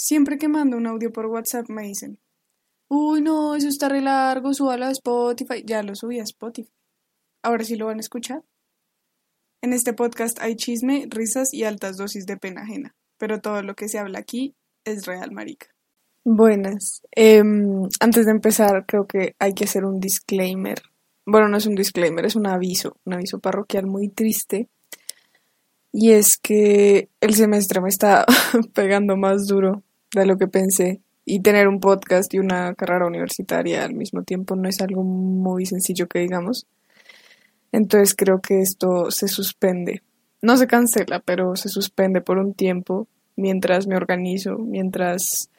Siempre que mando un audio por WhatsApp me dicen, uy, no, eso está re largo, súbalo a Spotify. Ya lo subí a Spotify. Ahora sí lo van a escuchar. En este podcast hay chisme, risas y altas dosis de pena ajena, pero todo lo que se habla aquí es real, marica. Buenas. Em, antes de empezar, creo que hay que hacer un disclaimer. Bueno, no es un disclaimer, es un aviso, un aviso parroquial muy triste. Y es que el semestre me está pegando más duro de lo que pensé. Y tener un podcast y una carrera universitaria al mismo tiempo no es algo muy sencillo que digamos. Entonces creo que esto se suspende. No se cancela, pero se suspende por un tiempo mientras me organizo, mientras,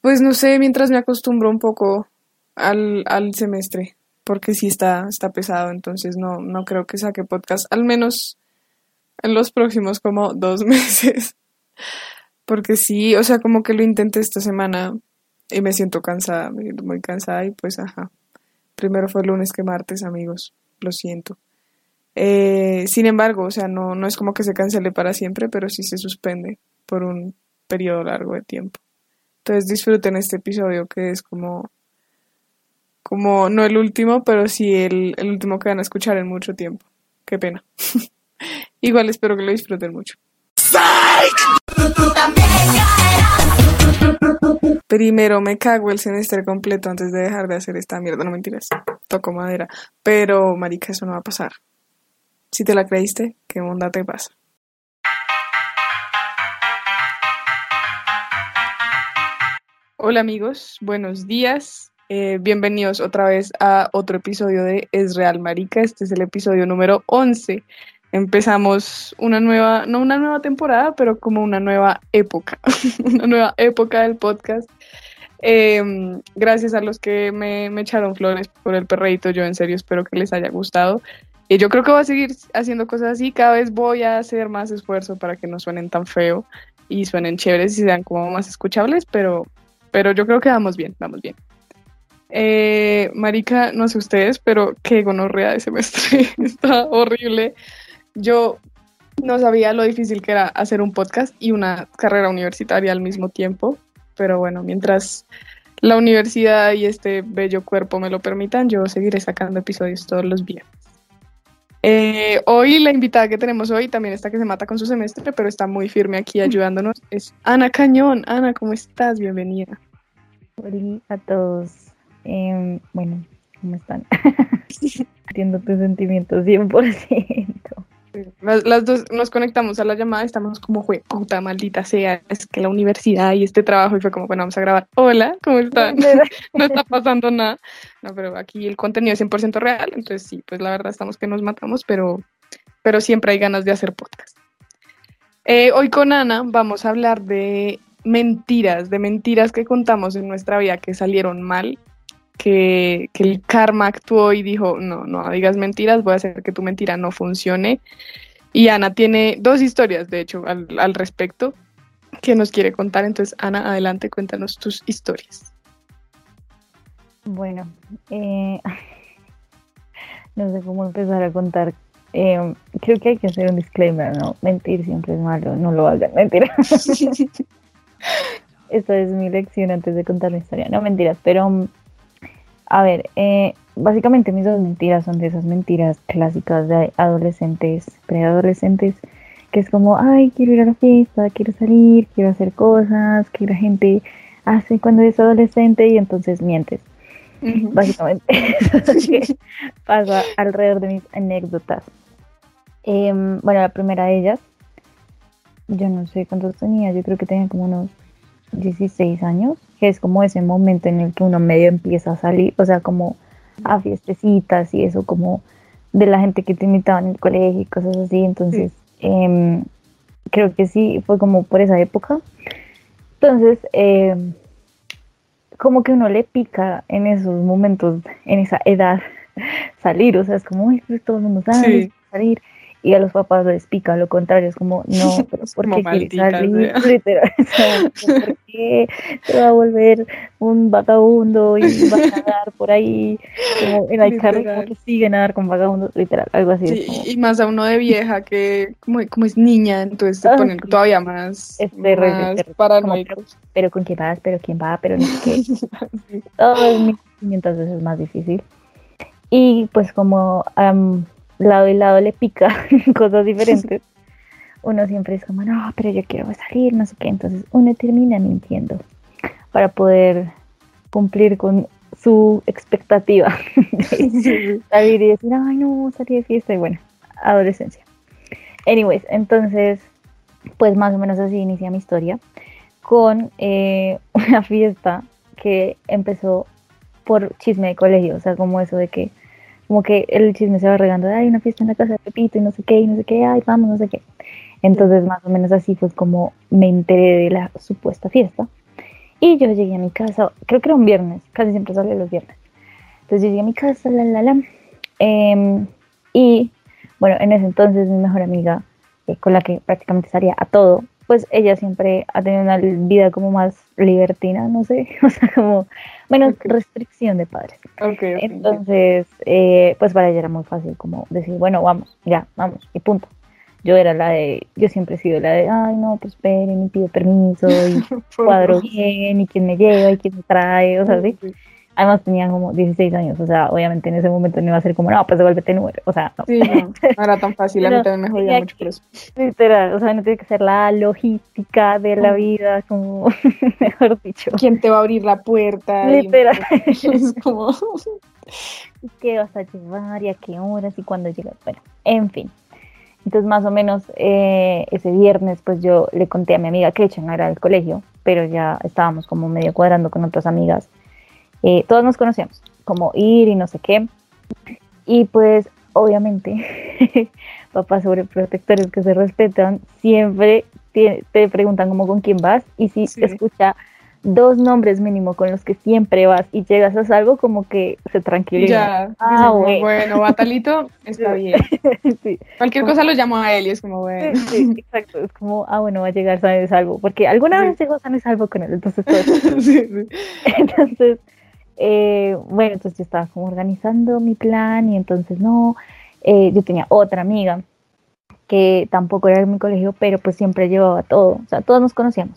pues no sé, mientras me acostumbro un poco al, al semestre, porque sí está, está pesado, entonces no, no creo que saque podcast, al menos en los próximos como dos meses. Porque sí, o sea, como que lo intenté esta semana y me siento cansada, me siento muy cansada y pues ajá. Primero fue lunes que martes, amigos, lo siento. Eh, sin embargo, o sea, no, no es como que se cancele para siempre, pero sí se suspende por un periodo largo de tiempo. Entonces disfruten este episodio que es como, como no el último, pero sí el, el último que van a escuchar en mucho tiempo. Qué pena. Igual espero que lo disfruten mucho. Primero me cago el semestre completo antes de dejar de hacer esta mierda, no mentiras, toco madera. Pero, marica, eso no va a pasar. Si te la creíste, ¿qué onda te pasa? Hola amigos, buenos días. Eh, bienvenidos otra vez a otro episodio de Es Real Marica. Este es el episodio número 11 empezamos una nueva, no una nueva temporada, pero como una nueva época, una nueva época del podcast. Em, gracias a los que me, echaron flores por el perreíto, yo en serio espero que les haya gustado. Y yo creo que voy a seguir haciendo cosas así, cada vez voy a hacer más esfuerzo para que no suenen tan feo y suenen chéveres y sean como más escuchables, pero, pero yo creo que vamos bien, vamos bien. Eh, marica, no sé ustedes, pero qué gonorrea de semestre, está horrible. Yo no sabía lo difícil que era hacer un podcast y una carrera universitaria al mismo tiempo, pero bueno, mientras la universidad y este bello cuerpo me lo permitan, yo seguiré sacando episodios todos los días. Eh, hoy la invitada que tenemos hoy también está que se mata con su semestre, pero está muy firme aquí ayudándonos. Es Ana Cañón. Ana, ¿cómo estás? Bienvenida. Hola a todos. Em, bueno, ¿cómo están? Entiendo tus sentimientos 100%. Las, dos nos conectamos a la llamada, estamos como, fue puta maldita sea, es que la universidad y este trabajo, y fue como, bueno, vamos a grabar. Hola, ¿cómo están? no está pasando nada. No, pero aquí el contenido es 100% real, entonces sí, pues la verdad estamos que nos matamos, pero, pero siempre hay ganas de hacer podcast. Eh, hoy con Ana vamos a hablar de mentiras, de mentiras que contamos en nuestra vida que salieron mal que, el karma actuó y dijo, no, no digas mentiras, voy a hacer que tu mentira no funcione. Y Ana tiene dos historias, de hecho, al, respecto que nos quiere contar. Entonces, Ana, adelante, cuéntanos tus historias. Bueno, eh, no sé cómo empezar a contar. Eh, creo que hay que hacer un disclaimer, ¿no? Mentir siempre es malo, no lo hagan, mentira. Esta es mi lección antes de contar la historia. No, mentiras, pero a ver, eh, básicamente mis dos mentiras son de esas mentiras clásicas de adolescentes, preadolescentes, que es como, ay, quiero ir a la fiesta, quiero salir, quiero hacer cosas que la gente hace cuando es adolescente y entonces mientes. Básicamente, eso es que pasa alrededor de mis anécdotas. Em, bueno, la primera de ellas, yo no sé cuántos tenía, yo creo que tenía como unos 16 años, que es como ese momento en el que uno medio empieza a salir, o sea, como a fiestecitas y eso, como de la gente que te invitaba en el colegio y cosas así. Entonces, em, creo que sí, fue como por esa época. Entonces, em, como que uno le pica en esos momentos, en esa edad, salir, o sea, es como, uy, pues todo el mundo sabe salir. Y a los papás les pica lo contrario, es como, no, pero ¿por qué quieres salir? Literal, ¿por qué te va a volver un vagabundo y vas a nadar por ahí? Como en el carro como que siguen a nadar con vagabundos, literal, algo así. Sí, y más a uno de vieja que como, como es niña, entonces se ponen todavía más, es terrible, paranoicos. Pero, con quién vas, pero quién va, pero no sé qué. Todo es entonces es más difícil. Y pues como lado y lado le pica cosas diferentes, uno siempre es como, no, pero yo quiero salir, no sé qué. Entonces uno termina mintiendo para poder cumplir con su expectativa salir y decir, ay, no, salí de fiesta. Y bueno, adolescencia. Anyways, entonces, pues más o menos así inicia mi historia con eh, una fiesta que empezó por chisme de colegio, o sea, como eso de que como que el chisme se va regando, hay una fiesta en la casa de Pepito y no sé qué, y no sé qué, ay, vamos, no sé qué. Entonces, más o menos así fue como me enteré de la supuesta fiesta. Y yo llegué a mi casa, creo que era un viernes, casi siempre sale los viernes. Entonces yo llegué a mi casa, la, la, la. Em, y bueno, en ese entonces mi mejor amiga, eh, con la que prácticamente salía a todo, pues ella siempre ha tenido una vida como más libertina, no sé, o sea, como menos restricción de padres. Entonces, eh, pues para ella era muy fácil como decir, bueno, vamos, ya, vamos, y punto. Yo era la de, yo siempre he sido la de, ay, no, pues esperen, y pido permiso, y cuadro bien, y quién me lleva, y quién me trae, o sea, ¿sí? Además tenían como 16 años, o sea, obviamente en ese momento no iba a ser como, no, pues devuélvete número, o sea, no. Sí, no, no era tan fácil, a mí también me jodía mucho por eso. Literal, o sea, no tiene que ser la logística de la vida, como, mejor dicho. ¿Quién te va a abrir la puerta? Literal. es como... ¿Qué vas a llevar y a qué horas y cuándo llegas? Bueno, en fin. Entonces, más o menos eh, ese viernes, pues yo le conté a mi amiga que no era del colegio, pero ya estábamos como medio cuadrando con otras amigas eh, todos nos conocíamos, como ir y no sé qué. Y pues obviamente, papás sobreprotectores que se respetan, siempre te, preguntan como con quién vas y si escucha dos nombres mínimo con los que siempre vas y llegas a algo como que se tranquiliza. Ya, ah, bueno. bueno, Batalito está bien. Cualquier cosa lo llamo a él y es como bueno. Sí, exacto, es como, ah, bueno, va a llegar San Salvo, porque alguna vez llegó San Salvo con él, entonces todo. Entonces, eh, bueno, entonces yo estaba como organizando mi plan y entonces no, eh, yo tenía otra amiga que tampoco era de mi colegio, pero pues siempre llevaba todo, o sea, todos nos conocíamos.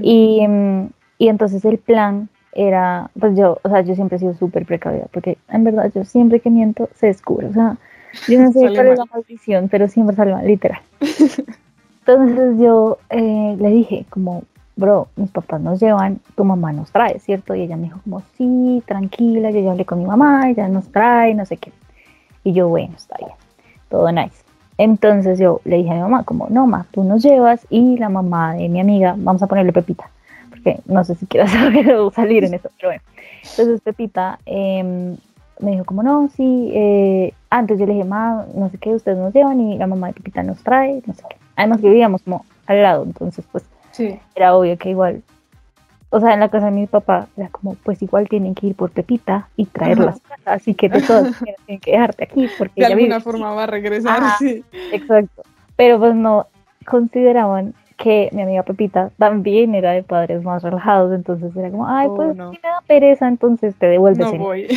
y, mm, y, entonces el plan era, pues yo, o sea, yo siempre he sido súper precavida, porque en verdad yo siempre que miento se descubre, o sea, yo no sé cuál es la maldición, pero siempre sale mal, literal. Entonces yo eh, le dije como, bro, mis papás nos llevan, tu mamá nos trae, ¿cierto? Y ella me dijo como, sí, tranquila, yo ya hablé con mi mamá, ella nos trae, no sé qué. Y yo, bueno, está bien, todo nice. Entonces yo le dije a mi mamá como, no, ma, tú nos llevas y la mamá de mi amiga, vamos a ponerle Pepita, porque no sé si o salir en eso, pero bueno. Entonces Pepita em, me dijo como, no, sí, eh, antes yo le dije, ma, no sé qué, ustedes nos llevan y la mamá de Pepita nos trae, no sé qué. Además que vivíamos como al lado, entonces pues Sí. Era obvio que igual, o sea, en la casa de mi papá era como, pues igual tienen que ir por Pepita y traerlas, así que de todas tienen que dejarte aquí porque de alguna forma va a regresar, sí. Exacto. Pero pues no consideraban que mi amiga Pepita también era de padres más relajados, entonces era como, ay, pues oh, si me da pereza, entonces te devuelves. No voy.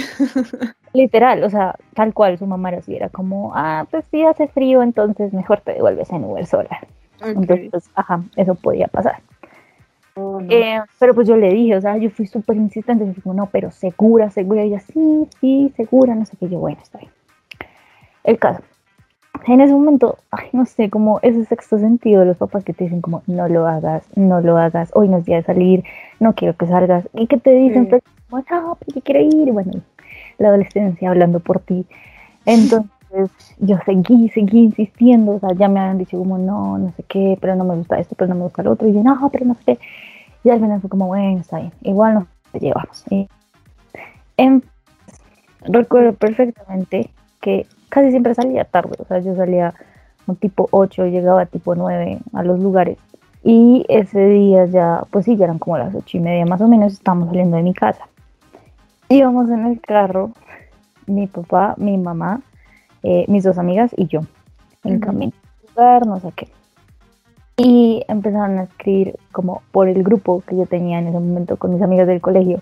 Literal, o sea, tal cual su mamá era así, era como, ah, pues si hace frío, entonces mejor te devuelves en Uber sola. Entonces, pues, ajá, eso podía pasar. Oh, eh, pero pues yo le dije, o sea, yo fui súper insistente, dije, no, pero segura, segura, y ella, sí, sí, segura, no sé qué, yo, bueno, está bien. El caso, en ese momento, ay, no sé, como ese sexto sentido de los papás que te dicen como, no lo hagas, no lo hagas, hoy no es día de salir, no quiero que salgas, y que te dicen, pues, como, no, pero quiero ir, bueno, la adolescencia hablando por ti. Entonces, yo seguí, seguí insistiendo, o sea, ya me habían dicho como no, no sé qué, pero no me gusta esto, pero no me gusta lo otro, y yo no, pero no sé qué. Y al final fue como, bueno, está bien, igual nos llevamos. Y, en, recuerdo perfectamente que casi siempre salía tarde, o sea, yo salía un tipo 8, llegaba tipo 9 a los lugares. Y ese día ya, pues sí, ya eran como las ocho y media más o menos, estábamos saliendo de mi casa. Íbamos en el carro, mi papá, mi mamá, eh, mis dos amigas y yo. en camino al lugar, no sé qué. Y empezaron a escribir como por el grupo que yo tenía en ese momento con mis amigas del colegio.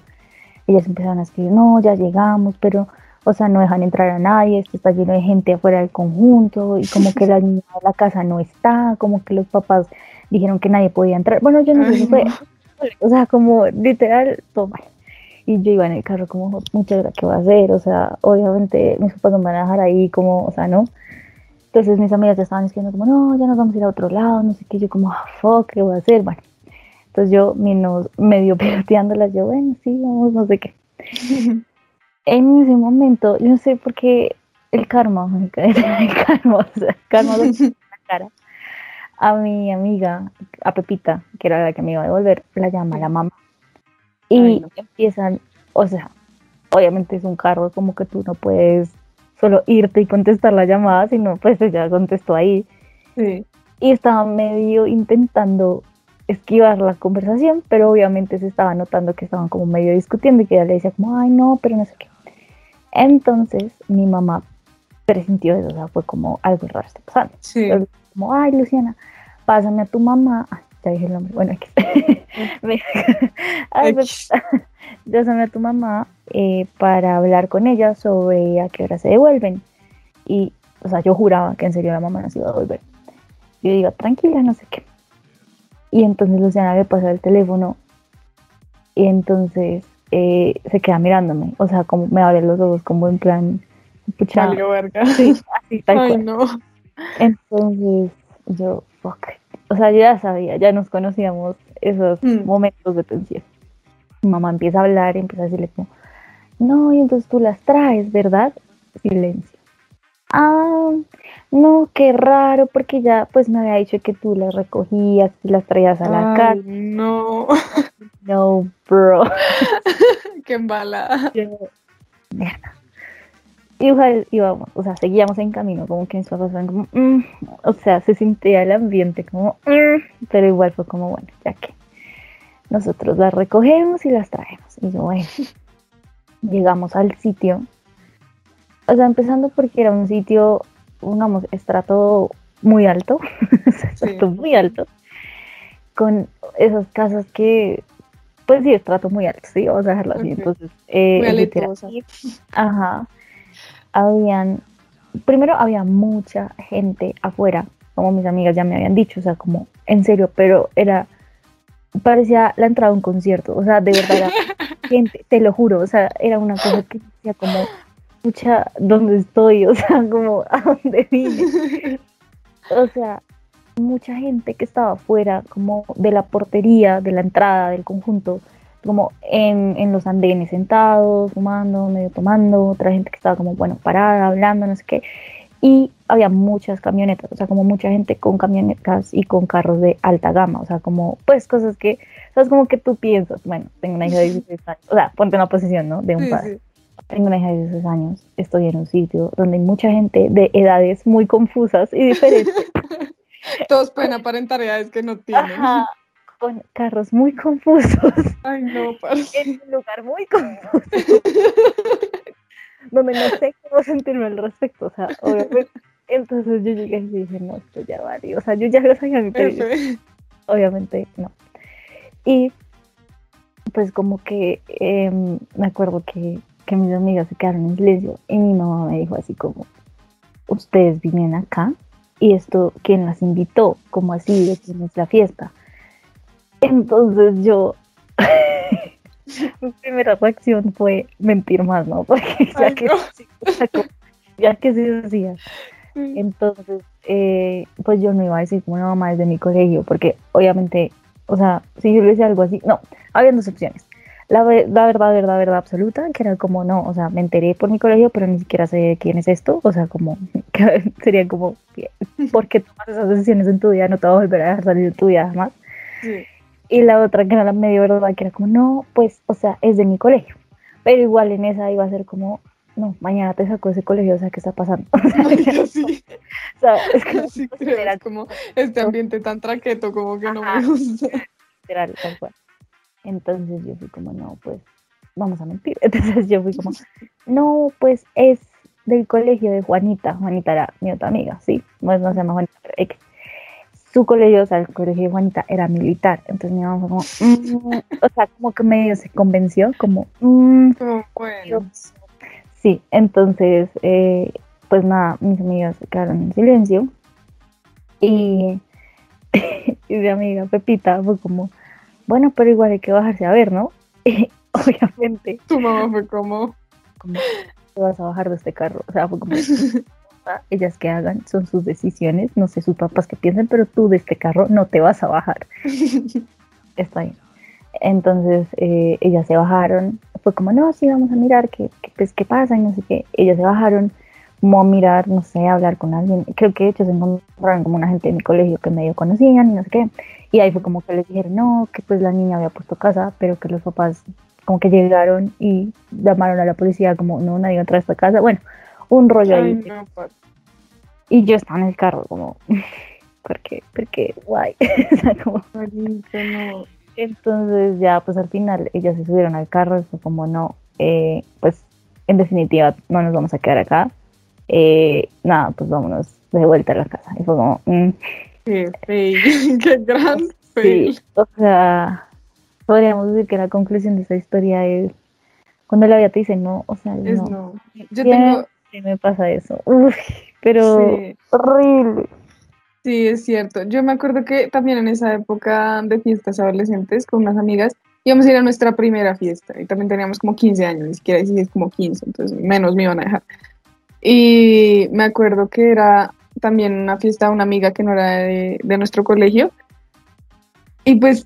Ellas empezaron a escribir, no, ya llegamos, pero, o sea, no dejan entrar a nadie, esto está lleno de gente afuera del conjunto, y como que la niña de la casa no está, como que los papás dijeron que nadie podía entrar. Bueno, yo no sé si fue, o sea, como literal, todo mal. Y yo iba en el carro como, muchas gracias, ¿qué va a hacer? O sea, obviamente mis papás no me van a dejar ahí como, o sea, no. Entonces mis amigas ya estaban diciendo como, no, ya nos vamos a ir a otro lado, no sé qué. Yo como, ah, fuck, ¿qué voy a hacer? Bueno, entonces yo menos, medio piloteándolas, yo, bueno, sí, vamos, no sé qué. En ese momento, yo no sé por qué el karma, el karma, o sea, el karma lo en la cara. A mi amiga, a Pepita, que era la que me iba a devolver, la llama la mamá. Y Ay, no. empiezan, o sea, obviamente es un carro como que tú no puedes solo irte y contestar la llamada, sino pues ella contestó ahí. Sí. Y estaba medio intentando esquivar la conversación, pero obviamente se estaba notando que estaban como medio discutiendo y que ella le decía como, ay no, pero no sé qué. Entonces mi mamá presintió eso, o sea, fue como algo raro está pasando. Sí. Entonces, como, ay Luciana, pásame a tu mamá. Ay, ya dije el nombre, bueno, aquí. Me- Ay, X. pásame a tu mamá eh, para hablar con ella sobre a qué hora se devuelven. Y, o sea, yo juraba que en serio la mamá no se iba a devolver. Yo digo, tranquila, no sé qué. Y entonces Luciana le pasa el teléfono y entonces eh, se queda mirándome. O sea, como me abre los ojos, como en plan, pucha, verga. sí, así tal Ay, cual. no. Entonces yo, fuck. O sea, yo ya sabía, ya nos conocíamos esos Mm. momentos de tensión. Mi mamá empieza a hablar y empieza a decirle como, no, y entonces tú las traes, ¿verdad? Silencio. Ah, no, qué raro, porque ya pues me había dicho que tú las recogías y las traías a la Ay, casa. no. No, bro. Qué embalada. Yo, mierda. Igual íbamos, o sea, seguíamos en camino, como que mis papás fueron como, "Mm", o sea, se sentía el ambiente como, "Mm", pero igual fue como, bueno, ya que nosotros las recogemos y las traemos. Y yo, bueno, llegamos al sitio, o sea, empezando porque era un sitio, digamos, estrato muy alto, estrato muy alto, con esas casas que, pues sí, estrato muy alto, sí, vamos a dejarlo así. Entonces, eh, Muy literal, aleitosa. Ajá. Habían, primero había mucha gente afuera, como mis amigas ya me habían dicho, o sea, como en serio, pero era, parecía la entrada a un concierto, o sea, de verdad era gente, te lo juro, o sea, era una cosa que decía como, mucha, ¿dónde estoy? O sea, como, ¿a dónde vine? O sea, mucha gente que estaba afuera, como de la portería, de la entrada del conjunto, como en, en los andenes sentados, fumando, medio tomando, otra gente que estaba como, bueno, parada, hablando, no sé qué. Y había muchas camionetas, o sea, como mucha gente con camionetas y con carros de alta gama, o sea, como, pues cosas que, sabes, como que tú piensas, bueno, tengo una hija de 16 años, o sea, ponte en la posición, ¿no? De un padre. Tengo una hija de 16 años, estoy en un sitio donde hay mucha gente de edades muy confusas y diferentes. Todos pueden aparentar edades que no tienen. Ajá, con carros muy confusos, Ay, no, parce. en un lugar muy confuso, donde no sé cómo sentirme al respecto, o sea, obviamente. Entonces yo llegué y dije, no, esto ya vale, o sea, yo ya lo sabía mi F. obviamente no. Y pues como que em, me acuerdo que, que mis amigas se quedaron en silencio y mi mamá me dijo así como, ustedes vienen acá y esto, ¿quién las invitó? Como así, de quién es la fiesta. Entonces yo, mi primera reacción fue mentir más, ¿no? Porque ya Ay, que, no. ya que se hacía. Entonces, eh, pues yo no iba a decir como una mamá desde mi colegio, porque obviamente, o sea, si yo le decía algo así, no, había dos opciones. La, ve- la verdad, verdad, verdad absoluta, que era como, no, o sea, me enteré por mi colegio, pero ni siquiera sé quién es esto, o sea, como, que sería como, ¿por qué tomas esas decisiones en tu vida? No te vas a volver a dejar salir de tu vida jamás. Sí. Y la otra que era la medio verdad, que era como, no, pues, o sea, es de mi colegio. Pero igual en esa iba a ser como, no, mañana te saco de ese colegio, o sea, ¿qué está pasando? O sea, Marica, sí. o sea, es que Sí, creo, era como este ambiente tan traqueto como que no me gusta. literal, tal cual. Entonces yo fui como, no, pues, vamos a mentir. Entonces yo fui como, no, pues es del colegio de Juanita. Juanita era mi otra amiga, sí, no, no se llama Juanita, pero X. Su colegio, o sea, el colegio de Juanita era militar. Entonces mi mamá fue como, mm, o sea, como que medio se convenció, como, mm, Como bueno. Sí, entonces, eh, pues nada, mis amigas se quedaron en silencio. Y, y mi amiga Pepita fue como, bueno, pero igual hay que bajarse a ver, ¿no? Y obviamente, Tu mamá fue como. como, te vas a bajar de este carro. O sea, fue como, ellas que hagan, son sus decisiones, no sé sus papás que piensen, pero tú de este carro no te vas a bajar. Está bien. Entonces eh, ellas se bajaron, fue como, no, sí, vamos a mirar qué, qué, pues, qué pasa y no sé qué. Ellas se bajaron, como a mirar, no sé, a hablar con alguien. Creo que de hecho se encontraron como una gente de mi colegio que medio conocían y no sé qué. Y ahí fue como que les dijeron, no, que pues la niña había puesto casa, pero que los papás como que llegaron y llamaron a la policía como, no, nadie entra a esta casa. Bueno, un rollo Ay, ahí. no, pa- Y yo estaba en el carro como, ¿por qué? ¿Por qué? Guay. o sea, como... no. Entonces ya pues al final ellas se subieron al carro y fue como no, eh, pues en definitiva no nos vamos a quedar acá. Eh, nada, pues vámonos de vuelta a la casa. Y fue como, mm, Qué fail. Qué gran fail. sí, o sea, podríamos decir que la conclusión de esa historia es cuando la vida te dice no, o sea, Es no, no. Yo Siempre tengo. me pasa eso. Uf, pero Sí. horrible. Sí, es cierto. Yo me acuerdo que también en esa época de fiestas adolescentes con unas amigas íbamos a ir a nuestra primera fiesta y también teníamos como 15 años, ni siquiera es como 15, entonces menos me iban a dejar. Y me acuerdo que era también una fiesta de una amiga que no era de, de nuestro colegio. Y pues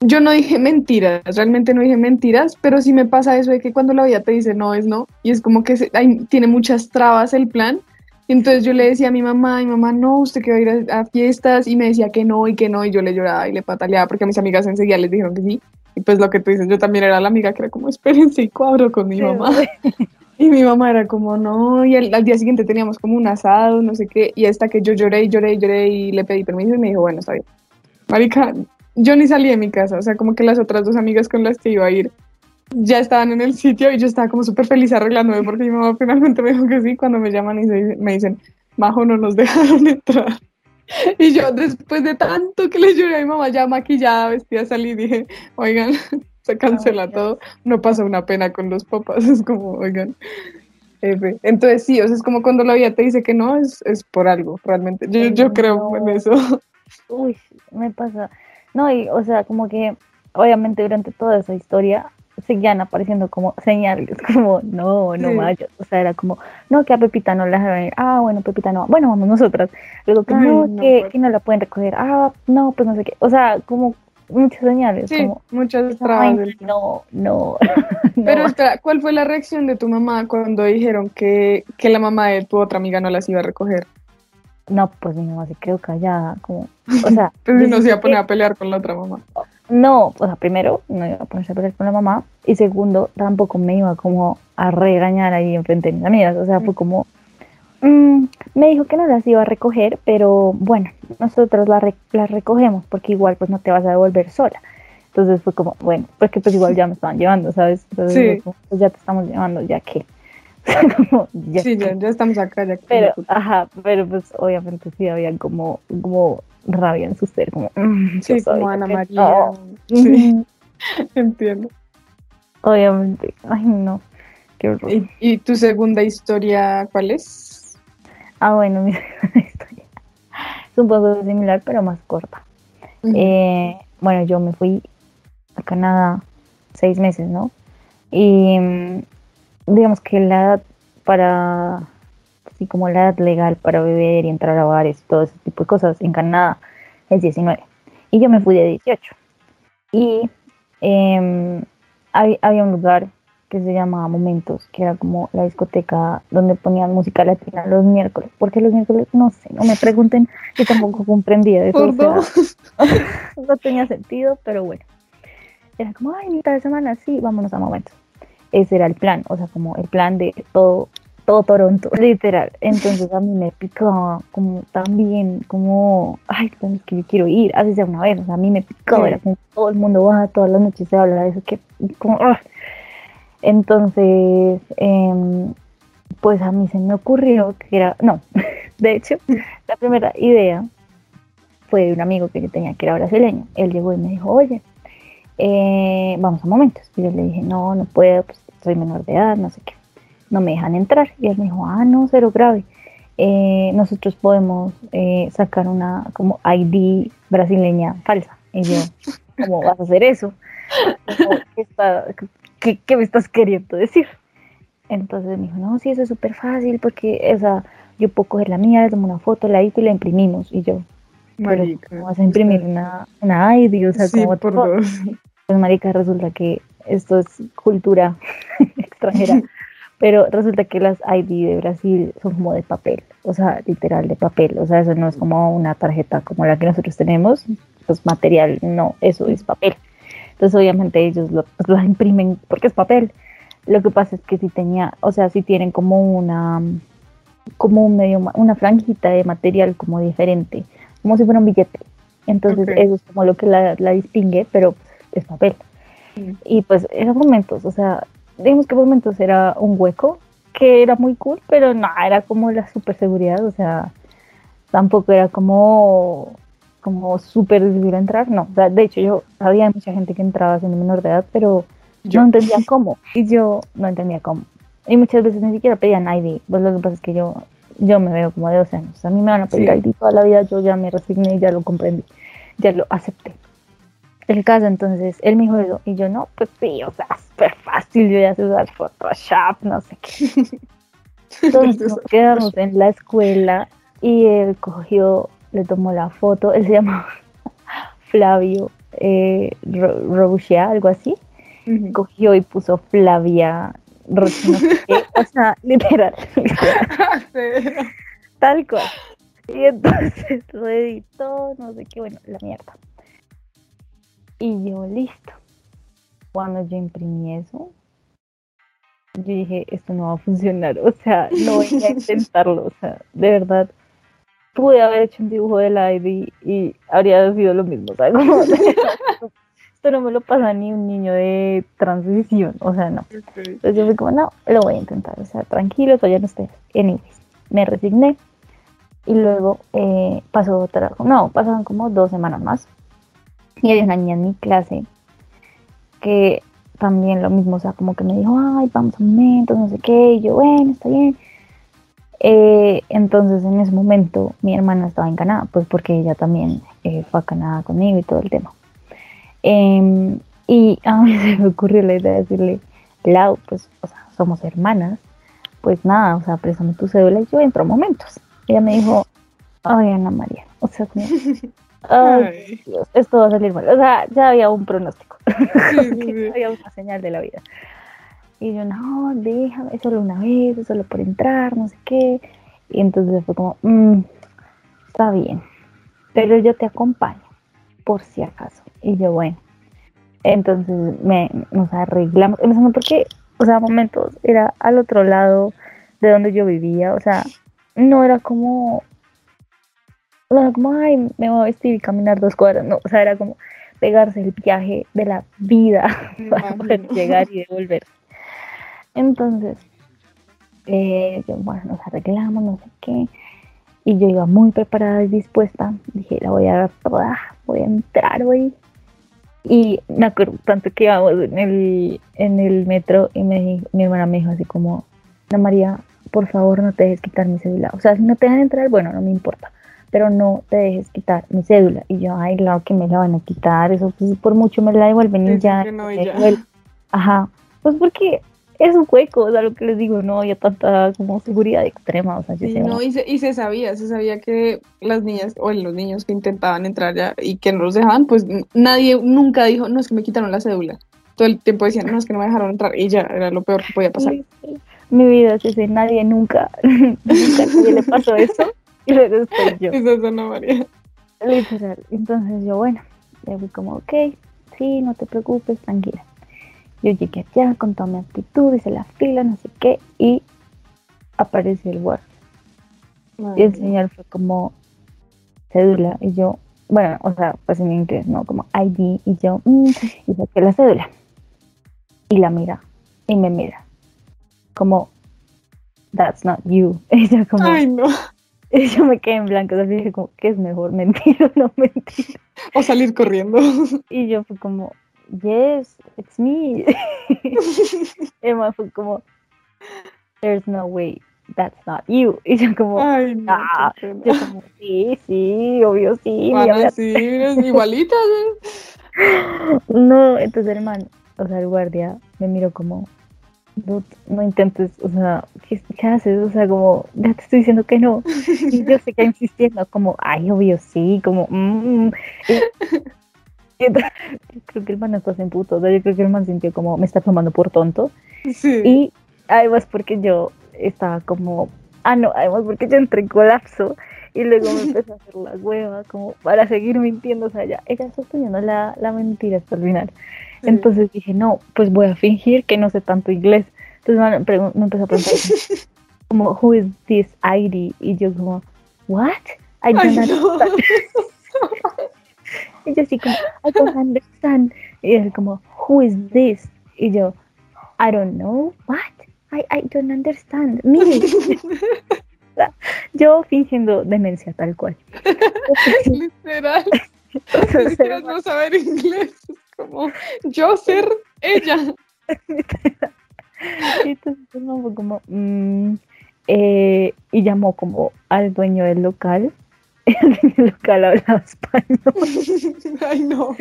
yo no dije mentiras, realmente no dije mentiras, pero sí me pasa eso de que cuando la vida te dice no es no, y es como que se- hay- tiene muchas trabas el plan. Entonces yo le decía a mi mamá, mi mamá, no, usted que va a ir a, a fiestas, y me decía que no, y que no, y yo le lloraba y le pataleaba, porque a mis amigas enseguida les dijeron que sí. Y pues lo que tú dices, yo también era la amiga que era como, espérense y cuadro con mi mamá. Y mi mamá era como, no, y al, al día siguiente teníamos como un asado, no sé qué, y hasta que yo lloré y lloré y lloré y le pedí permiso y me dijo, bueno, está bien. Marica, yo ni salí de mi casa, o sea, como que las otras dos amigas con las que iba a ir ya estaban en el sitio y yo estaba como súper feliz arreglándome porque mi mamá finalmente me dijo que sí cuando me llaman y se- me dicen, Majo, no nos dejaron entrar. Y yo después de tanto que le lloré a mi mamá ya maquillada, vestida, salí y dije, oigan, se cancela todo, no pasa una pena con los papás, es como, oigan. F. Entonces sí, o sea, es como cuando la vida te dice que no, es, es por algo, realmente. Yo, yo creo en No. eso. Uy, me pasa. No, y o sea, como que obviamente durante toda esa historia seguían apareciendo como señales, como no, no Sí. vayas. O sea, era como, no, que a Pepita no la dejaron ir. Ah, bueno, Pepita no. Bueno, vamos nosotras. Luego que Ay, no, no, que, pues. que no la pueden recoger. Ah, no, pues no sé qué. O sea, como muchas señales. Sí, como, muchas trabas. no, no. no. Pero espera, ¿cuál fue la reacción de tu mamá cuando dijeron que, que la mamá de tu otra amiga no las iba a recoger? No, pues mi mamá se quedó callada, como, o sea, si no se iba a poner a pelear con la otra mamá. No, o sea, primero, no iba a ponerse a pelear con la mamá, y segundo, tampoco me iba como a regañar ahí enfrente de mis amigas, o sea, fue como, mm, me dijo que no las iba a recoger, pero bueno, nosotros las, re- las recogemos, porque igual pues no te vas a devolver sola. Entonces fue como, bueno, porque pues igual ya me estaban llevando, ¿sabes? Entonces, Sí. pues ya te estamos llevando, ya que. Como, ya Sí, ya, ya estamos acá. Ya Pero, ajá, pero pues obviamente sí había como, como rabia en su ser, como, mm, Sí, sabía como Ana María. no. Sí, entiendo. Obviamente, ay no, qué horror. ¿Y, y tu segunda historia cuál es? Ah, bueno, mi segunda historia es un poco similar, pero más corta. Eh, bueno, yo me fui a Canadá seis meses, ¿no? Y mm, digamos que la edad para, así como la edad legal para beber y entrar a bares, todo ese tipo de cosas en Canadá es 19. Y yo me fui de 18. Y em, hab- había un lugar que se llamaba Momentos, que era como la discoteca donde ponían música latina los miércoles. porque los miércoles? No sé, no me pregunten, yo tampoco comprendía de eso. Por o sea, no tenía sentido, pero bueno. Era como, ay, mitad de semana, sí, vámonos a momentos. Ese era el plan, o sea, como el plan de todo, todo Toronto, literal. Entonces a mí me picaba como también, como, ay, pues es que yo quiero ir, así sea una vez, o sea, a mí me picaba, era como todo el mundo va, todas las noches se habla de eso, que como, ah. Entonces, em, pues a mí se me ocurrió que era, no, de hecho, la primera idea fue de un amigo que yo tenía que era brasileño. Él llegó y me dijo, oye, eh, vamos a momentos. Y yo le dije, no, no puedo, pues soy menor de edad, no sé qué. No me dejan entrar. Y él me dijo, ah, no, cero grave. Eh, nosotros podemos eh, sacar una como ID brasileña falsa. Y yo, ¿cómo vas a hacer eso? ¿Qué, ¿qué, me estás queriendo decir? Entonces me dijo, no, sí, eso es súper fácil porque esa, yo puedo coger la mía, le tomo una foto, la edito y la imprimimos. Y yo, Marica, ¿cómo vas a imprimir una, una ID? O sea, sí, por dos. Pues marica, resulta que esto es cultura extranjera, pero resulta que las ID de Brasil son como de papel, o sea, literal de papel, o sea, eso no es como una tarjeta como la que nosotros tenemos, pues material, no, eso es papel. Entonces obviamente ellos lo, pues, imprimen porque es papel. Lo que pasa es que si tenía, o sea, si tienen como una, como un medio, una franjita de material como diferente, como si fuera un billete. Entonces eso es como lo que la, la distingue, pero es papel. Y pues esos momentos, o sea, digamos que momentos era un hueco que era muy cool, pero no, era como la super seguridad, o sea, tampoco era como como súper difícil entrar, no, de hecho yo había mucha gente que entraba siendo menor de edad, pero yo. no entendía cómo, y yo no entendía cómo, y muchas veces ni siquiera pedían ID, pues lo que pasa es que yo, yo me veo como de 12 años, a mí me van a pedir ID toda la vida, yo ya me resigné y ya lo comprendí, ya lo acepté, el caso, entonces él me dijo eso y yo no, pues sí, o sea, súper fácil, yo ya sé usar Photoshop, no sé qué. Entonces nos quedamos en la escuela y él cogió, le tomó la foto, él se llama Flavio eh, algo así, cogió y puso Flavia Roche, no sé qué, o sea, literal, literal. tal cual. Y entonces lo editó, no sé qué, bueno, la mierda. Y yo, listo. Cuando yo imprimí eso, yo dije, esto no va a funcionar. O sea, no voy a intentarlo. O sea, de verdad, pude haber hecho un dibujo del ID y habría sido lo mismo. O sea, esto no me lo pasa ni un niño de transición. O sea, no. Entonces yo fui como, no, lo voy a intentar. O sea, tranquilo, todavía no estoy. Anyways, me resigné. Y luego eh, pasó otra, no, pasaron como dos semanas más y había una niña en mi clase que también lo mismo, o sea, como que me dijo, ay, vamos a un momento, no sé qué, y yo, bueno, está bien. Eh, entonces en ese momento mi hermana estaba en Canadá, pues porque ella también eh, fue a Canadá conmigo y todo el tema. Em, y a mí se me ocurrió la idea de decirle, Lau, pues, o sea, somos hermanas, pues nada, o sea, préstame tu cédula y yo entro a momentos. Ella me dijo, ay, Ana María, o sea, como, Ay, esto va a salir mal. O sea, ya había un pronóstico. había una señal de la vida. Y yo, no, déjame, solo una vez, solo por entrar, no sé qué. Y entonces fue como, mm, está bien, pero yo te acompaño, por si acaso. Y yo, bueno. Entonces me, nos arreglamos, empezando porque, o sea, momentos era al otro lado de donde yo vivía, o sea, no era como o sea, como, ay, me voy a vestir y caminar dos cuadras. No, o sea, era como pegarse el viaje de la vida para poder llegar y devolver. Entonces, eh, bueno, nos arreglamos, no sé qué. Y yo iba muy preparada y dispuesta. Dije, la voy a dar toda, voy a entrar hoy. Y me acuerdo tanto que íbamos en el, en el metro y me, mi hermana me dijo así como, Ana María, por favor no te dejes quitar mi celular. O sea, si no te dejan entrar, bueno, no me importa pero no te dejes quitar mi cédula. Y yo, ay, claro que me la van a quitar, eso pues por mucho me la devuelven y ya. Ajá, pues porque es un hueco, o sea, lo que les digo, no había tanta como seguridad extrema, o sea, sí, no, y se, y se sabía, se sabía que las niñas, o los niños que intentaban entrar ya y que no los dejaban, pues nadie nunca dijo, no, es que me quitaron la cédula. Todo el tiempo decían, no, es que no me dejaron entrar, y ya, era lo peor que podía pasar. Mi vida es ese, nadie nunca, nunca nadie le pasó eso. y luego yo. María. Literal. Entonces yo, bueno, le fui como, ok, sí, no te preocupes, tranquila. Yo llegué allá con toda mi actitud, hice la fila, no sé qué, y apareció el guardia. Y el señor fue como cédula, y yo, bueno, o sea, pues en inglés, ¿no? Como ID, y yo, mmm, y saqué la cédula. Y la mira, y me mira. Como, that's not you. Y yo como, Ay, no. y yo me quedé en blanco, así dije como, ¿qué es mejor, mentir o no mentir? O salir corriendo. Y yo fue como, yes, it's me. Emma fue como, there's no way, that's not you. Y yo como, Ay, no. Ah, yo como, sí, sí, obvio sí. Mira, así, eres igualita. ¿eh? No, entonces el man, o sea, el guardia me miró como, "Dude, no intentes, o sea, ¿qué, qué haces? O sea, como, ya te estoy diciendo que no. Y yo seguía insistiendo, como, ay, obvio sí, como, mm. creo que el man está sin puto, o sea, yo creo que el man sintió como, me está tomando por tonto. Sí. Y además porque yo estaba como, ah, no, además porque yo entré en colapso y luego me empecé a hacer la hueva como para seguir mintiendo, o sea, ya, ella sosteniendo la, la mentira hasta el final. Sí. Entonces dije, no, pues voy a fingir que no sé tanto inglés. Entonces me, empezó a preguntar como, who is this ID? Y yo como, what? I don't no. understand. Y yo así como, I don't understand. Y él como, who is this? Y yo, I don't know. What? I, I don't understand. Me. yo fingiendo demencia tal cual. Literal. Ni siquiera no saber inglés. Es como yo ser ella. Y entonces fue como, mm, eh, y llamó como al dueño del local. El local hablaba español. Ay, no.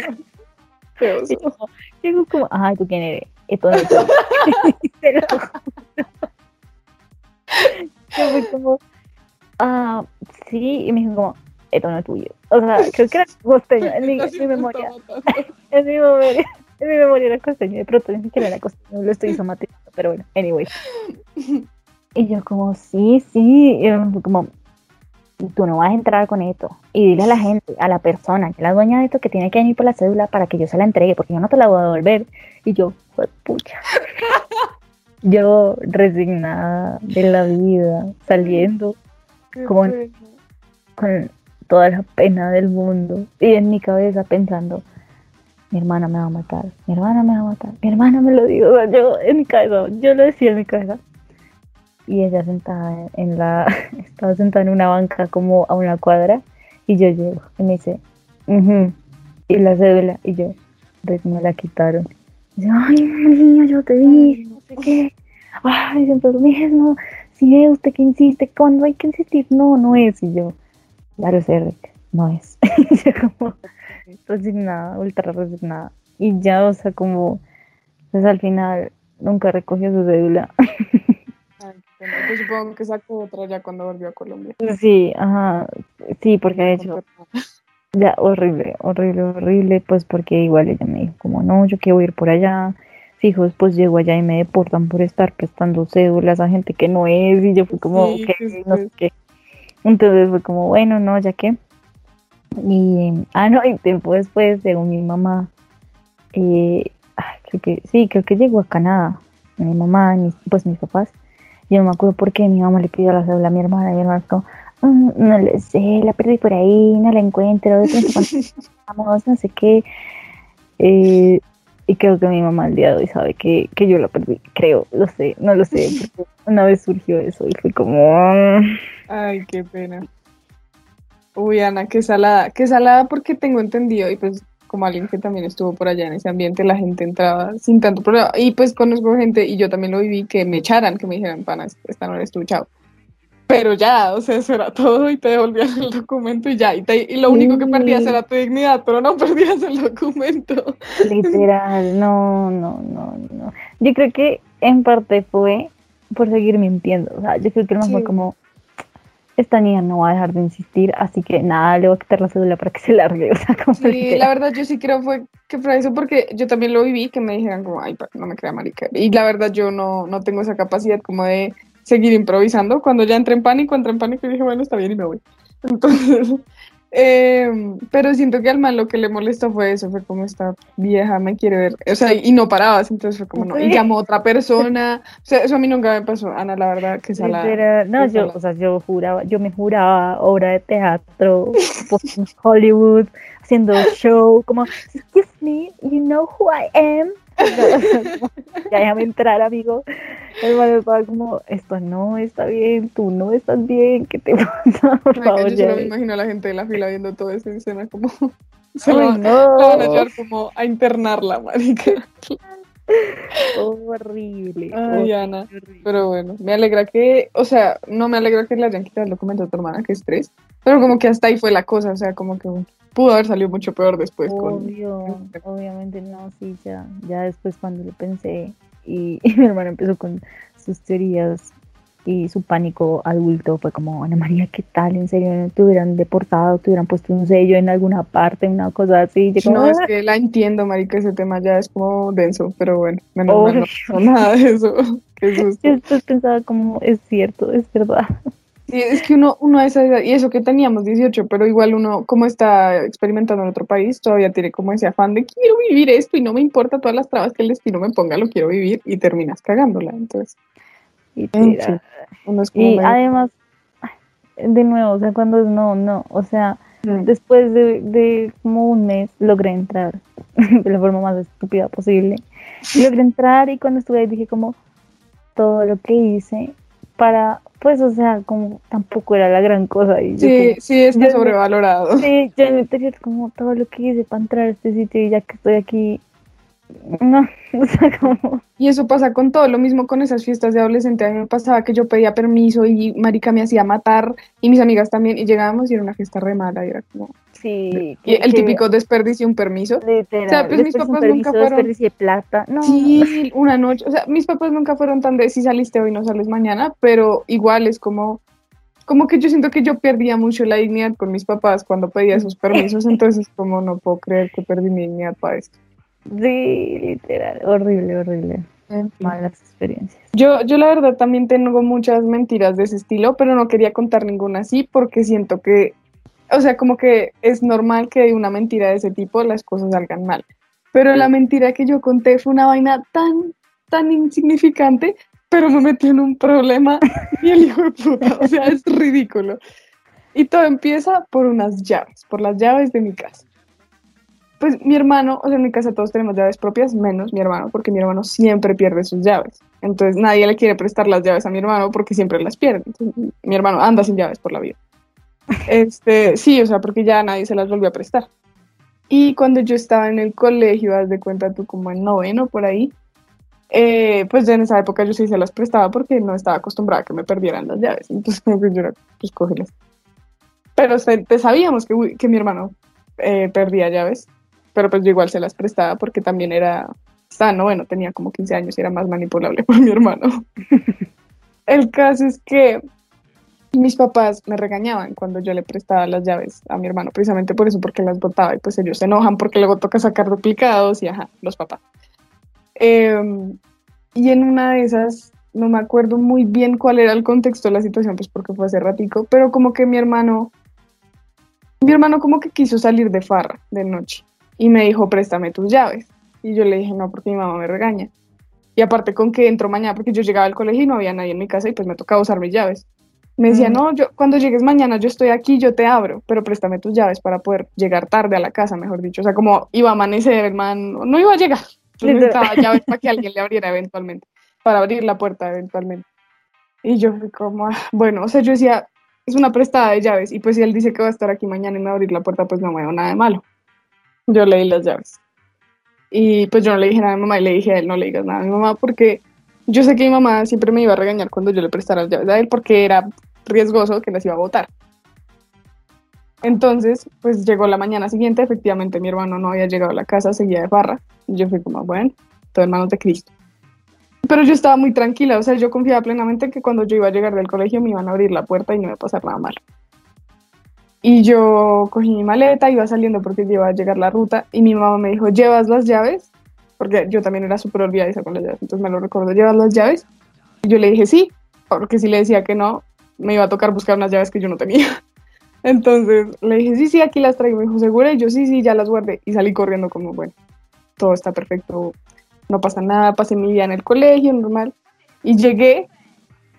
Qué oso. Y yo, llegó como, ay, ¿tú quién eres? Esto no es todo". Te lo juro. Yo fui como, ah, sí, y me dijo como, esto no es tuyo. O sea, creo que era costeño, en mi, en mi me memoria. En mi memoria, en mi memoria era costeño, de pronto ni siquiera era costeño, lo estoy somatizando, pero bueno, anyway. Y yo como, sí, sí, y fue como, tú no vas a entrar con esto. Y dile a la gente, a la persona, que es la dueña de esto, que tiene que venir por la cédula para que yo se la entregue, porque yo no te la voy a devolver. Y yo, "Jue pucha. Yo resignada de la vida, saliendo Como- con toda la pena del mundo y en mi cabeza pensando, mi hermana me va a matar, mi hermana me va a matar, mi hermana me lo dijo, o sea, yo en mi cabeza, yo lo decía en mi cabeza. Y ella sentada en, la, estaba sentada en una banca como a una cuadra y yo llego y me dice, "Ujú", y la cédula y yo, pues me la quitaron. Y yo, ay, niño, yo te dije, no sé qué. Ay, siempre lo mismo. Si ve usted que insiste, cuando hay que insistir, no, no es. Y yo, claro, sé, Rick, no es. Y yo como resignada, ultra resignada. Y ya, o sea, como, pues al final nunca recogió su cédula. Yo supongo que sacó otra ya cuando volvió a Colombia. Sí, ajá, sí, porque de hecho, ya horrible, horrible, horrible, pues porque igual ella me dijo como, no, yo quiero ir por allá. Fijo, después llego allá y me deportan por estar prestando cédulas a gente que no es. Y yo fui como, Sí, "Ok, no sé qué. Entonces fue como, bueno, no, ya que. Y, ah, no, y tiempo después llegó mi mamá. eh, ay, creo que, sí, creo que llegó a Canadá. Mi mamá, mis, pues mis papás. Yo no me acuerdo por qué mi mamá le pidió la cédula a mi hermana. Y mi hermana como, "Mm, no le sé, la perdí por ahí, no la encuentro. De pronto cuando vamos, no sé qué. Eh, y creo que mi mamá al día de hoy sabe que, que yo la perdí. Creo, lo sé, no lo sé. Una vez surgió eso y fue como. Ay, qué pena. Uy, Ana, qué salada. Qué salada porque tengo entendido, y pues como alguien que también estuvo por allá en ese ambiente, la gente entraba sin tanto problema. Y pues conozco gente, y yo también lo viví, que me echaran, que me dijeran, pana, esta no eres tú, chao. Pero ya, o sea, eso era todo y te devolvían el documento y ya. Y, te- y lo único que perdías Sí. era tu dignidad, pero no perdías el documento. Literal, no, no, no, no. Yo creo que en parte fue por seguir mintiendo. O sea, yo creo que el fue Sí. como, esta niña no va a dejar de insistir, así que nada, le voy a quitar la cédula para que se largue. O sea, como Sí, la verdad yo sí creo fue que fue eso porque yo también lo viví, que me dijeran como, ay, no me crea marica. Y la verdad yo no, no tengo esa capacidad como de seguir improvisando. Cuando ya entré en pánico, entré en pánico y dije, bueno, está bien y me voy. Entonces, eh, pero siento que al man lo que le molestó fue eso, fue como esta vieja me quiere ver, o sea, y no parabas, entonces fue como no, y llamó a otra persona, o sea, eso a mí nunca me pasó, Ana, la verdad, que esa la... Literal, no, yo, o sea, yo juraba, yo me juraba obra de teatro, pues, Hollywood, haciendo show, como, excuse me, you know who I am, ya déjame entrar, amigo. El man estaba como, esto no está bien, tú no estás bien, ¿qué te pasa? Por favor, yo solo me imagino a la gente de la fila viendo toda esa escena como se Ay, la, la no. van a llevar como a internarla, marica. Horrible. Ay, Ana. horrible. Pero bueno, me alegra que, o sea, no me alegra que le hayan quitado el documento a tu hermana, que estrés, pero como que hasta ahí fue la cosa, o sea, como que pudo haber salido mucho peor después con... Obvio, obviamente no, sí, ya, ya después cuando lo pensé y, y mi hermano empezó con sus teorías y su pánico adulto fue como, Ana María, ¿qué tal? ¿En serio te hubieran deportado, te hubieran puesto un sello en alguna parte, una cosa así? Yo como, No, es "Ah". que la entiendo, marica, ese tema ya es como denso, pero bueno, menos mal no Obvio. pasó nada de eso. Qué susto. Yo después pensaba como, es cierto, es verdad. Sí, es que uno, uno a esa edad, y eso que teníamos 18, pero igual uno, como está experimentando en otro país, todavía tiene como ese afán de quiero vivir esto y no me importa todas las trabas que el destino me ponga, lo quiero vivir y terminas cagándola. Entonces, Y, En tira. fin. uno es como y medio- además, de nuevo, o sea, cuando es no, no, o sea, Mm. después de, de como un mes logré entrar de la forma más estúpida posible. Logré entrar y cuando estuve ahí dije como todo lo que hice para, pues, o sea, como tampoco era la gran cosa. Y yo Sí, como, sí, está sobrevalorado. sí, yo en mi interior como todo lo que hice para entrar a este sitio y ya que estoy aquí, no, o sea, como, Y eso pasa con todo, lo mismo con esas fiestas de adolescente. A mí me pasaba que yo pedía permiso y marica me hacía matar y mis amigas también y llegábamos y era una fiesta re mala y era como... sí. Que- el que- típico desperdicio, un permiso. Literal, O sea, pues mis papás nunca fueron- desperdicié plata, no, Sí, una noche. O sea, mis papás nunca fueron tan de si saliste hoy no sales mañana, pero igual es como, como que yo siento que yo perdía mucho la dignidad con mis papás cuando pedía esos permisos, entonces como no puedo creer que perdí mi dignidad para esto. Sí, literal, horrible, horrible. En fin. Malas experiencias. Yo, yo la verdad también tengo muchas mentiras de ese estilo, pero no quería contar ninguna así porque siento que, o sea, como que es normal que de una mentira de ese tipo las cosas salgan mal. Pero la mentira que yo conté fue una vaina tan, tan insignificante, pero me metió en un problema y el hijo de puta, o sea, es ridículo. Y todo empieza por unas llaves, por las llaves de mi casa. Pues mi hermano, o sea, en mi casa todos tenemos llaves propias, menos mi hermano, porque mi hermano siempre pierde sus llaves. Entonces nadie le quiere prestar las llaves a mi hermano porque siempre las pierde. Mi hermano anda sin llaves por la vida. Este, sí, o sea, porque ya nadie se las volvió a prestar. Y cuando yo estaba en el colegio, haz de cuenta tú como en noveno por ahí, eh, pues ya en esa época yo sí se las prestaba porque no estaba acostumbrada a que me perdieran las llaves. Entonces como que yo era, pues cógelas. Pero te sabíamos que, que mi hermano eh, perdía llaves, pero pues yo igual se las prestaba porque también era, en noveno, tenía como 15 años y era más manipulable por mi hermano. El caso es que mis papás me regañaban cuando yo le prestaba las llaves a mi hermano, precisamente por eso, porque las botaba y pues ellos se enojan porque luego toca sacar duplicados y ajá, los papás. Em, y en una de esas, no me acuerdo muy bien cuál era el contexto de la situación, pues porque fue hace ratico, pero como que mi hermano, mi hermano como que quiso salir de farra de noche y me dijo, préstame tus llaves. Y yo le dije, no, porque mi mamá me regaña. Y aparte con que entro mañana, porque yo llegaba al colegio y no había nadie en mi casa y pues me tocaba usar mis llaves. Me decía, no, yo cuando llegues mañana yo estoy aquí, yo te abro, pero préstame tus llaves para poder llegar tarde a la casa, mejor dicho. O sea, como iba a amanecer, el man, no iba a llegar. Yo necesitaba llaves para que alguien le abriera eventualmente, para abrir la puerta eventualmente. Y yo fui como, ah, bueno, o sea, yo decía, es una prestada de llaves, y pues si él dice que va a estar aquí mañana y me va a abrir la puerta, pues no me veo nada de malo. Yo le di las llaves. Y pues yo no le dije nada a mi mamá y le dije a él, no le digas nada a mi mamá, porque yo sé que mi mamá siempre me iba a regañar cuando yo le prestara las llaves a él, porque era riesgoso que las iba a botar. Entonces, pues llegó la mañana siguiente, efectivamente mi hermano no había llegado a la casa, seguía de farra, y yo fui como, bueno, todo en manos de Cristo. Pero yo estaba muy tranquila, o sea, yo confiaba plenamente que cuando yo iba a llegar del colegio me iban a abrir la puerta y no iba a pasar nada malo. Y yo cogí mi maleta, iba saliendo porque iba a llegar la ruta y mi mamá me dijo, ¿llevas las llaves? Porque yo también era súper olvidadiza con las llaves, entonces me lo recuerdo, ¿llevas las llaves? Y yo le dije sí, porque si le decía que no, me iba a tocar buscar unas llaves que yo no tenía. Entonces le dije, sí, sí, aquí las traigo. Me dijo, ¿segura? Y yo, sí, sí, ya las guardé. Y salí corriendo como, bueno, todo está perfecto, no pasa nada, pasé mi día en el colegio, normal. Y llegué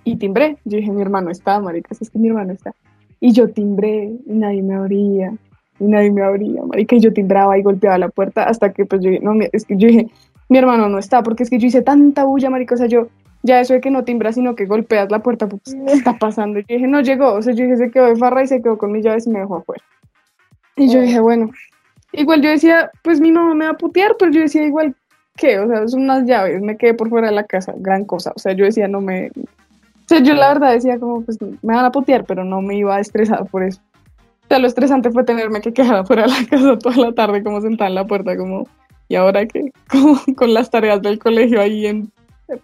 y timbré. Yo dije, mi hermano está, marica, es que mi hermano está. Y yo timbré y nadie me abría. Y nadie me abría, marica. Y yo timbraba y golpeaba la puerta hasta que, pues, yo no, es que yo dije, mi hermano no está, porque es que yo hice tanta bulla, marica, o sea, yo, ya eso de que no timbras, sino que golpeas la puerta, pues, ¿qué está pasando? Y yo dije, no llegó, o sea, yo dije, se quedó de farra y se quedó con mis llaves y me dejó afuera. Y yo dije, bueno, igual yo decía, pues mi mamá me va a putear, pero yo decía, igual, ¿qué? O sea, son unas llaves, me quedé por fuera de la casa, gran cosa, o sea, yo decía, no me... O sea, yo la verdad decía como, pues, me van a putear, pero no me iba a estresar por eso. O sea, lo estresante fue tenerme que quedar afuera de la casa toda la tarde, como sentada en la puerta, como, ¿y ahora qué? Como con las tareas del colegio ahí en,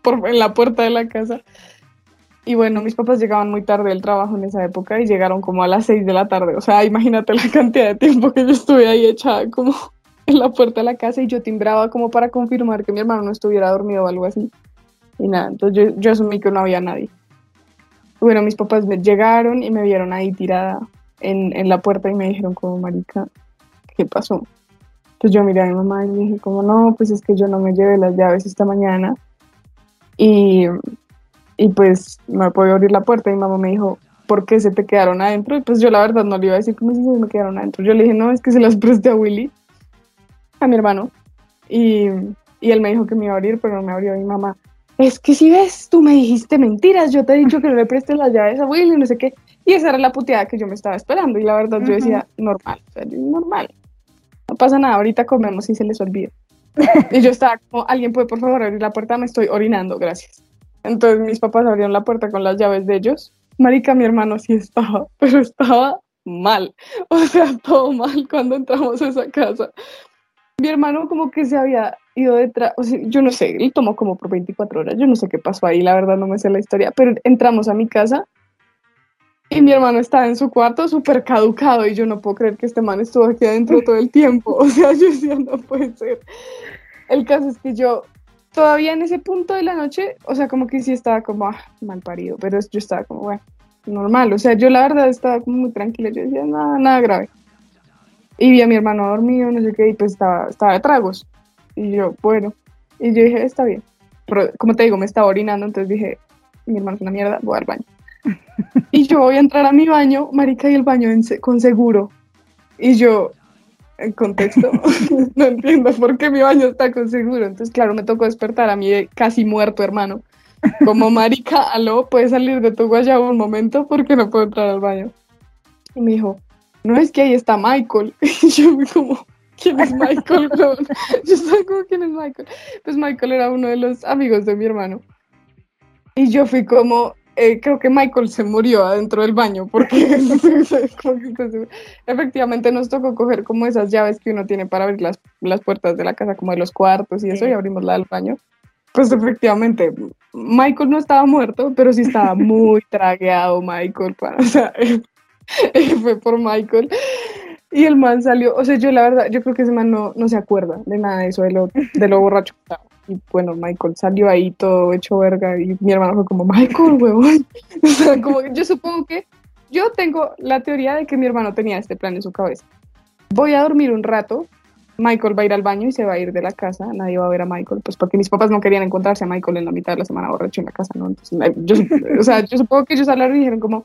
por, en la puerta de la casa. Y bueno, mis papás llegaban muy tarde del trabajo en esa época y llegaron como a las 6 de la tarde. O sea, imagínate la cantidad de tiempo que yo estuve ahí echada como en la puerta de la casa y yo timbraba como para confirmar que mi hermano no estuviera dormido o algo así. Y nada, entonces yo, yo asumí que no había nadie. Bueno, mis papás me llegaron y me vieron ahí tirada en, en la puerta y me dijeron como, marica, ¿qué pasó? Pues yo miré a mi mamá y le dije como, no, pues es que yo no me llevé las llaves esta mañana y, y pues no puedo abrir la puerta y mi mamá me dijo, ¿por qué se te quedaron adentro? Y pues yo la verdad no le iba a decir cómo si se me quedaron adentro. Yo le dije, no, es que se las presté a Willy, a mi hermano, y, y él me dijo que me iba a abrir, pero no me abrió mi mamá. Es que si ves, tú me dijiste mentiras, yo te he dicho que no le prestes las llaves a Willy, no sé qué. Y esa era la puteada que yo me estaba esperando. Y la verdad yo decía, normal, o sea, normal. No pasa nada, ahorita comemos y se les olvida. Y yo estaba como, alguien puede por favor abrir la puerta, me estoy orinando, gracias. Entonces mis papás abrieron la puerta con las llaves de ellos. Marica, mi hermano sí estaba, pero estaba mal. O sea, todo mal cuando entramos a esa casa. Mi hermano como que se había ido detrás, o yo no sé, él tomó como por 24 horas, yo no sé qué pasó ahí, la verdad no me sé la historia, pero entramos a mi casa y mi hermano estaba en su cuarto súper caducado y yo no puedo creer que este man estuvo aquí adentro todo el tiempo. O sea, yo decía, no puede ser. El caso es que yo todavía en ese punto de la noche, o sea, como que sí estaba como ah, mal parido, pero yo estaba como, bueno, normal. O sea, yo la verdad estaba como muy tranquila. Yo decía, nada, nada grave. Y vi a mi hermano dormido, no sé qué, y pues estaba, estaba de tragos. Y yo, bueno. Y yo dije, está bien. Pero como te digo, me estaba orinando, entonces dije, mi hermano es una mierda, voy al baño. Y yo voy a entrar a mi baño, marica, y el baño con seguro. Y yo, en contexto, no entiendo por qué mi baño está con seguro. Entonces, claro, me tocó despertar a mi casi muerto hermano. Como, marica, aló, puedes salir de tu guayabo un momento porque no puedo entrar al baño. Y me dijo, no es que ahí está Michael. Y yo como, ¿quién es Michael? yo estaba como, ¿quién es Michael? Pues Michael era uno de los amigos de mi hermano. Y yo fui como, eh, creo que Michael se murió adentro del baño porque efectivamente nos tocó coger como esas llaves que uno tiene para abrir las, las puertas de la casa, como de los cuartos y eso, y abrimos la del baño. Pues efectivamente, Michael no estaba muerto, pero sí estaba muy tragueado Michael. Para, o sea, fue por Michael. Y el man salió, o sea, yo la verdad, yo creo que ese man no, no se acuerda de nada de eso, de lo, de lo borracho que estaba. Y bueno, Michael salió ahí todo hecho verga y mi hermano fue como, Michael, huevón. o sea, como yo supongo que yo tengo la teoría de que mi hermano tenía este plan en su cabeza. Voy a dormir un rato, Michael va a ir al baño y se va a ir de la casa, nadie va a ver a Michael, pues porque mis papás no querían encontrarse a Michael en la mitad de la semana borracho en la casa, ¿no? Entonces, yo, o sea, yo supongo que ellos hablaron y dijeron como,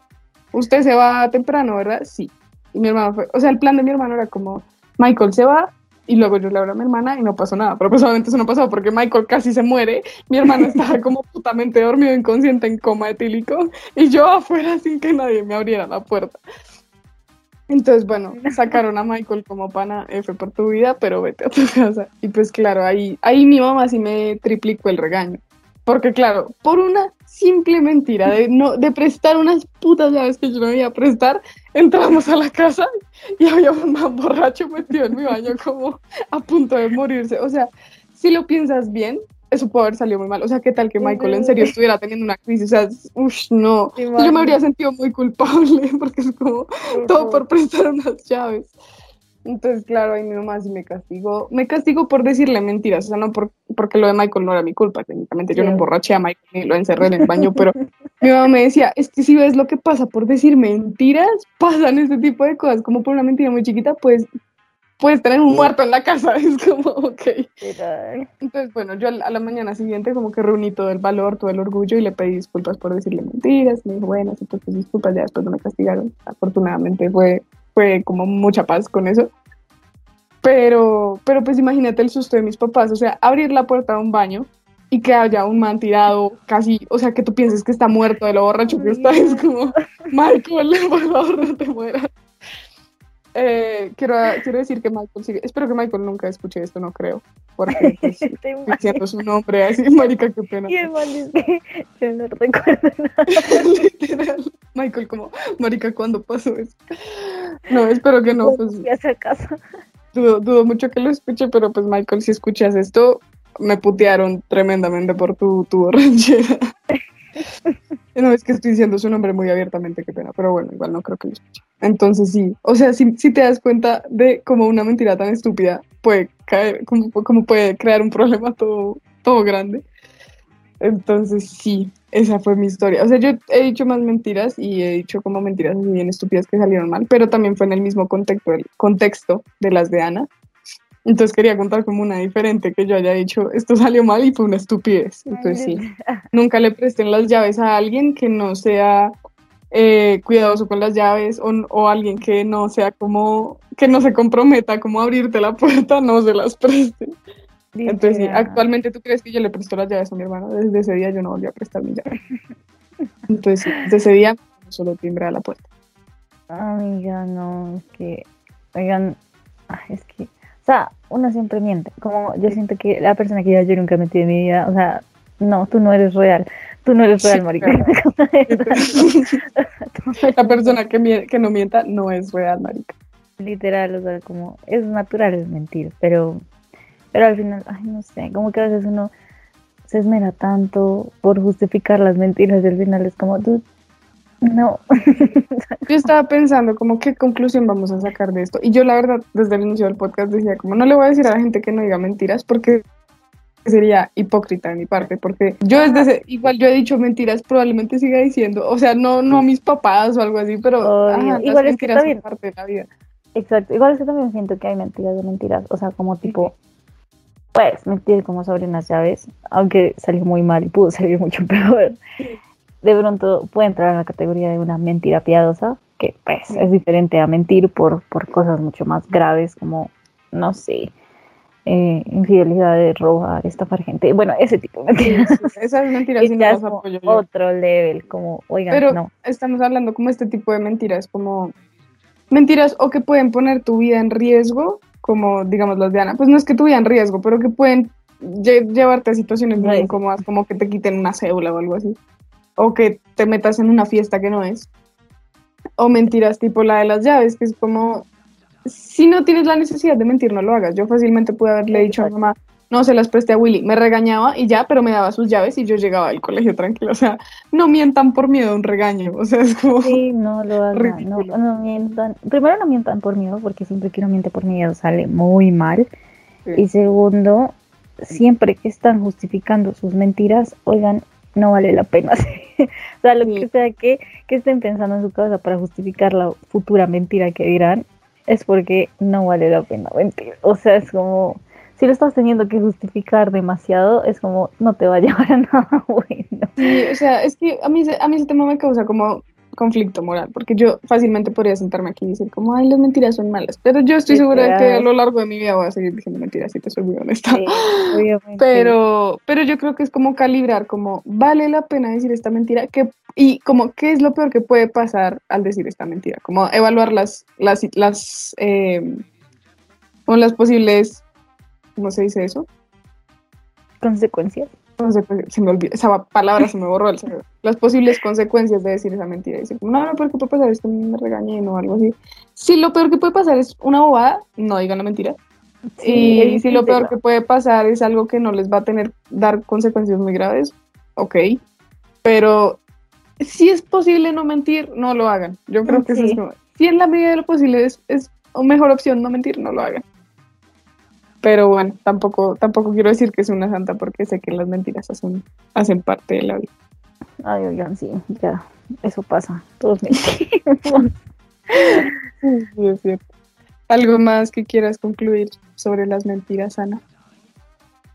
usted se va temprano, ¿verdad? Sí. Y mi hermano fue, o sea, el plan de mi hermano era como, Michael se va, y luego yo le hablé a mi hermana y no pasó nada. Pero pues eso no pasó porque Michael casi se muere. Mi hermana estaba como putamente dormido, inconsciente, en coma etílico. Y yo afuera sin que nadie me abriera la puerta. Entonces, bueno, sacaron a Michael como pana F por tu vida, pero vete a tu casa. Y pues claro, ahí, ahí mi mamá sí me triplicó el regaño. Porque claro, por una simple mentira de, no, de prestar unas putas llaves que yo no iba a prestar, entramos a la casa y había un man borracho metido en mi baño como a punto de morirse. O sea, si lo piensas bien, eso puede haber salido muy mal. O sea, ¿qué tal que Michael en serio estuviera teniendo una crisis? O sea, uff, no. Yo me habría sentido muy culpable porque es como todo por prestar unas llaves. Entonces, claro, ahí mi mamá sí me castigó. Me castigó por decirle mentiras, o sea, no por, porque lo de Michael no era mi culpa, técnicamente. Yo no emborraché a Michael y lo encerré en el baño, pero mi mamá me decía, es que si ves lo que pasa por decir mentiras, pasan este tipo de cosas. Como por una mentira muy chiquita, pues puedes tener un muerto en la casa. Es como, ok. Entonces, bueno, yo a la mañana siguiente como que reuní todo el valor, todo el orgullo y le pedí disculpas por decirle mentiras. Me dijo, bueno, disculpas, ya después no me castigaron. Afortunadamente fue, fue como mucha paz con eso Pero, pero pues imagínate el susto de mis papás, o sea, abrir la puerta de un baño y que haya un man tirado casi, o sea, que tú pienses que está muerto de lo borracho que está, es como, Michael, por favor, no te mueras. Eh, quiero, quiero decir que Michael sigue, espero que Michael nunca escuche esto, no creo, porque pues, diciendo su nombre así, marica, qué pena. Y el man dice yo no recuerdo nada. Literal, Michael como, marica, ¿cuándo pasó eso? No, espero que no, pues casa. dudo, dudo mucho que lo escuche, pero pues Michael, si escuchas esto, me putearon tremendamente por tu, tu borrachera. No, es que estoy diciendo su nombre muy abiertamente, qué pena, pero bueno, igual no creo que lo escuche. Entonces sí, o sea, si, si te das cuenta de cómo una mentira tan estúpida puede caer, cómo, cómo puede crear un problema todo, todo grande. Entonces sí, esa fue mi historia. O sea, yo he dicho más mentiras y he dicho como mentiras así bien estúpidas que salieron mal, pero también fue en el mismo contexto, contexto de las de Ana. Entonces quería contar como una diferente que yo haya dicho, esto salió mal y fue una estupidez. Entonces sí, nunca le presten las llaves a alguien que no sea eh, cuidadoso con las llaves o, o alguien que no sea como, que no se comprometa como abrirte la puerta, no se las presten. Entonces sí, actualmente tú crees que yo le presto las llaves a mi hermano, desde ese día yo no volví a prestar mis llaves. Entonces sí, desde ese día solo timbre a la puerta. Amiga, no, es que, oigan, ay, es que, sea, uno siempre miente. Como yo siento que la persona que yo nunca metí en mi vida, o sea, no, tú no eres real. Tú no eres real, Sí, marica. La persona que no mienta no es real, marica. Literal, o sea, como es natural es mentir, pero, pero al final, ay, no sé, como que a veces uno se esmera tanto por justificar las mentiras y al final es como, tú, no. Yo estaba pensando como qué conclusión vamos a sacar de esto. Y yo la verdad, desde el inicio del podcast decía como no le voy a decir a la gente que no diga mentiras porque sería hipócrita de mi parte, porque yo desde ese- igual yo he dicho mentiras, probablemente siga diciendo, o sea, no, no a mis papás o algo así, pero ajá, las Igual es que bien. parte de la vida. Exacto, igual es que también siento que hay mentiras de mentiras, o sea, como tipo, pues, mentir como sobre unas llaves, aunque salió muy mal y pudo salir mucho peor. De pronto puede entrar en la categoría de una mentira piadosa, que pues es diferente a mentir por, por cosas mucho más graves como, no sé, eh, infidelidad, robar, estafar gente, bueno, ese tipo de mentiras. Esas mentiras sí Y no ya las es apoyo yo. otro level, como, oigan, Pero no. estamos hablando como este tipo de mentiras, como mentiras o que pueden poner tu vida en riesgo, como digamos las de Ana, pues no es que tu vida en riesgo, pero que pueden lle- llevarte a situaciones muy incómodas, como que te quiten una cédula o algo así, o que te metas en una fiesta que no es, o mentiras tipo la de las llaves, que es como, si no tienes la necesidad de mentir, no lo hagas. Yo fácilmente pude haberle dicho a mi mamá, no se las presté a Willy, me regañaba y ya, pero me daba sus llaves y yo llegaba al colegio tranquilo, o sea, no mientan por miedo a un regaño, o sea, es como... Sí, no lo hagan, no, mientan. Primero no mientan por miedo, porque siempre que uno miente por miedo sale muy mal. Sí. Y segundo, siempre que están justificando sus mentiras, oigan, no vale la pena. o sea, lo Sí. que sea que, que estén pensando en su cabeza para justificar la futura mentira que dirán, es porque no vale la pena mentir. O sea, es como, si lo estás teniendo que justificar demasiado, es como, no te va a llevar a nada bueno. Sí, o sea, es que a mí, a mí ese tema me causa como conflicto moral, porque yo fácilmente podría sentarme aquí y decir como, ay, las mentiras son malas, pero yo estoy segura de que a lo largo de mi vida voy a seguir diciendo mentiras, si te soy muy honesta. Sí. Pero, pero yo creo que es como calibrar, como, ¿vale la pena decir esta mentira? ¿Qué, y como, ¿qué es lo peor que puede pasar al decir esta mentira? Como evaluar las, las, las, eh, como las posibles, ¿cómo se dice eso? consecuencias. Pues, se me olvidó, esa palabra se me borró el cerebro. Las posibles consecuencias de decir esa mentira. Decir, no, lo peor que puede pasar es que me regañen o algo así. Si lo peor que puede pasar es una bobada, no digan la mentira. y si lo peor que puede pasar es algo que no les va a tener, dar consecuencias muy graves, ok. Pero si es posible no mentir, no lo hagan. Yo creo que eso Sí. es como- si en la medida de lo posible es, es mejor opción no mentir, no lo hagan. Pero bueno, tampoco, tampoco quiero decir que es una santa porque sé que las mentiras hacen, hacen parte de la vida. Ay, oigan, sí, ya, eso pasa. Todos mentimos. Sí, es cierto. ¿Algo más que quieras concluir sobre las mentiras, Ana?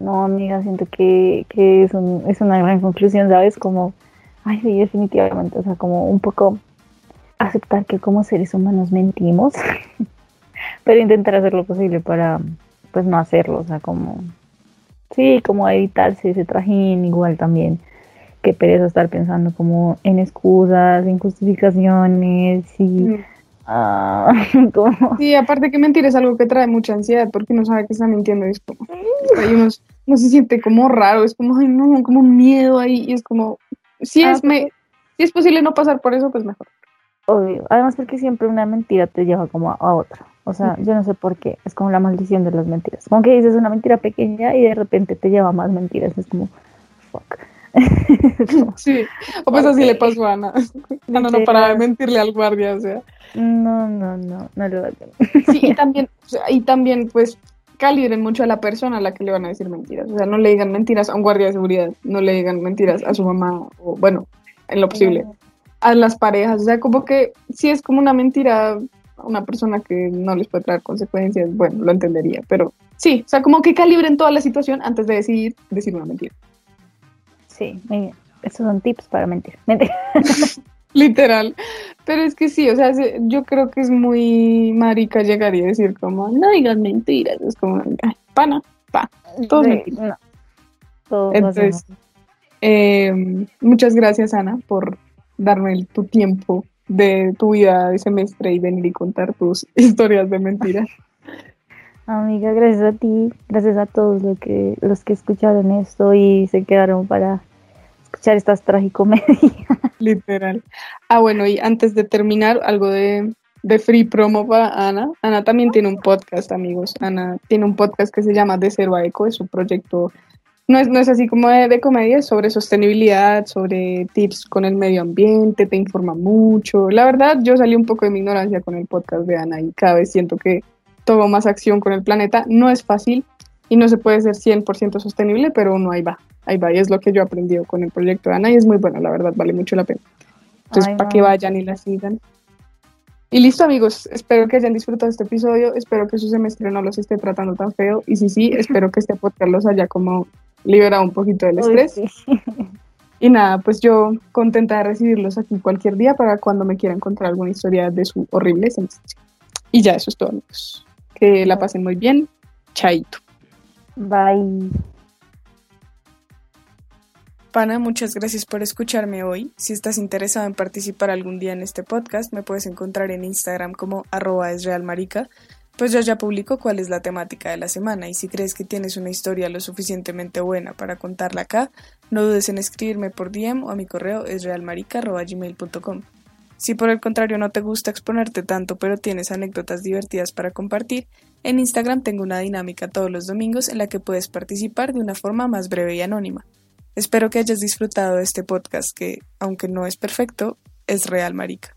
No, amiga, siento que, que es, un- es una gran conclusión, ¿sabes? Como, ay, sí, definitivamente, o sea, como un poco aceptar que como seres humanos mentimos, pero intentar hacer lo posible para, pues, no hacerlo, o sea, como, sí, como evitarse ese trajín, igual también, que pereza estar pensando como en excusas, en justificaciones, y... Mm. ah, como, Sí, aparte que mentir es algo que trae mucha ansiedad porque uno sabe que está mintiendo y es como, hay unos, no se siente como raro, es como, ay no, como un miedo ahí y es como, si Ah, es, me, si es posible no pasar por eso, pues mejor. Obvio. Además porque siempre una mentira te lleva como a, a otra. O sea, yo no sé por qué. Es como la maldición de las mentiras. Como que dices una mentira pequeña y de repente te lleva a más mentiras. Es como, fuck. Sí, o pues así le pasó a Ana. Ana no paraba de mentirle al guardia, o sea. no, no, no, no lo hagan. Sí, y también, y también, pues, calibren mucho a la persona a la que le van a decir mentiras. O sea, no le digan mentiras a un guardia de seguridad, no le digan mentiras a su mamá, o bueno, en lo posible, a las parejas. O sea, como que si es como una mentira una persona que no les puede traer consecuencias, bueno, lo entendería, pero sí, o sea, como que calibren toda la situación antes de decidir decir una mentira. Sí. Estos son tips para mentir. Literal. Pero es que sí, o sea, se- yo creo que es muy marica llegar y decir como, no digan mentiras. Es como, "Ay, pana, pa. Sí, no. Todos Entonces, eh, muchas gracias, Ana, por darme el- tu tiempo de tu vida de semestre y venir y contar tus historias de mentiras. Amiga, gracias a ti, gracias a todos los que, los que escucharon esto y se quedaron para escuchar estas tragicomedias. Literal. Ah, bueno, y antes de terminar, algo de, de free promo para Ana. Ana también tiene un podcast, amigos. Ana tiene un podcast que se llama De Cero a Eco, es un proyecto, no es, no es así como de, de comedia, es sobre sostenibilidad, sobre tips con el medio ambiente, te informa mucho. La verdad, yo salí un poco de mi ignorancia con el podcast de Ana y cada vez siento que tomo más acción con el planeta. No es fácil y no se puede ser 100% sostenible, pero uno ahí va. Ahí va, y es lo que yo he aprendido con el proyecto de Ana y es muy bueno, la verdad, vale mucho la pena. Entonces, para que vayan y la sigan. Y listo, amigos. Espero que hayan disfrutado este episodio. Espero que su semestre no los esté tratando tan feo. Y si sí, espero que este podcast los haya como liberado un poquito del Uy, estrés. sí. Y nada, pues yo contenta de recibirlos aquí cualquier día para cuando me quieran contar alguna historia de su horrible semestre. Y ya, eso es todo, amigos. Que la pasen muy bien. Chaito. Bye. Pana, muchas gracias por escucharme hoy. Si estás interesado en participar algún día en este podcast, me puedes encontrar en Instagram como arroba esrealmarica, pues yo ya publico cuál es la temática de la semana y si crees que tienes una historia lo suficientemente buena para contarla acá, no dudes en escribirme por DM o a mi correo esrealmarica.gmail.com. Si por el contrario no te gusta exponerte tanto pero tienes anécdotas divertidas para compartir, en Instagram tengo una dinámica todos los domingos en la que puedes participar de una forma más breve y anónima. Espero que hayas disfrutado de este podcast que, aunque no es perfecto, es real, marica.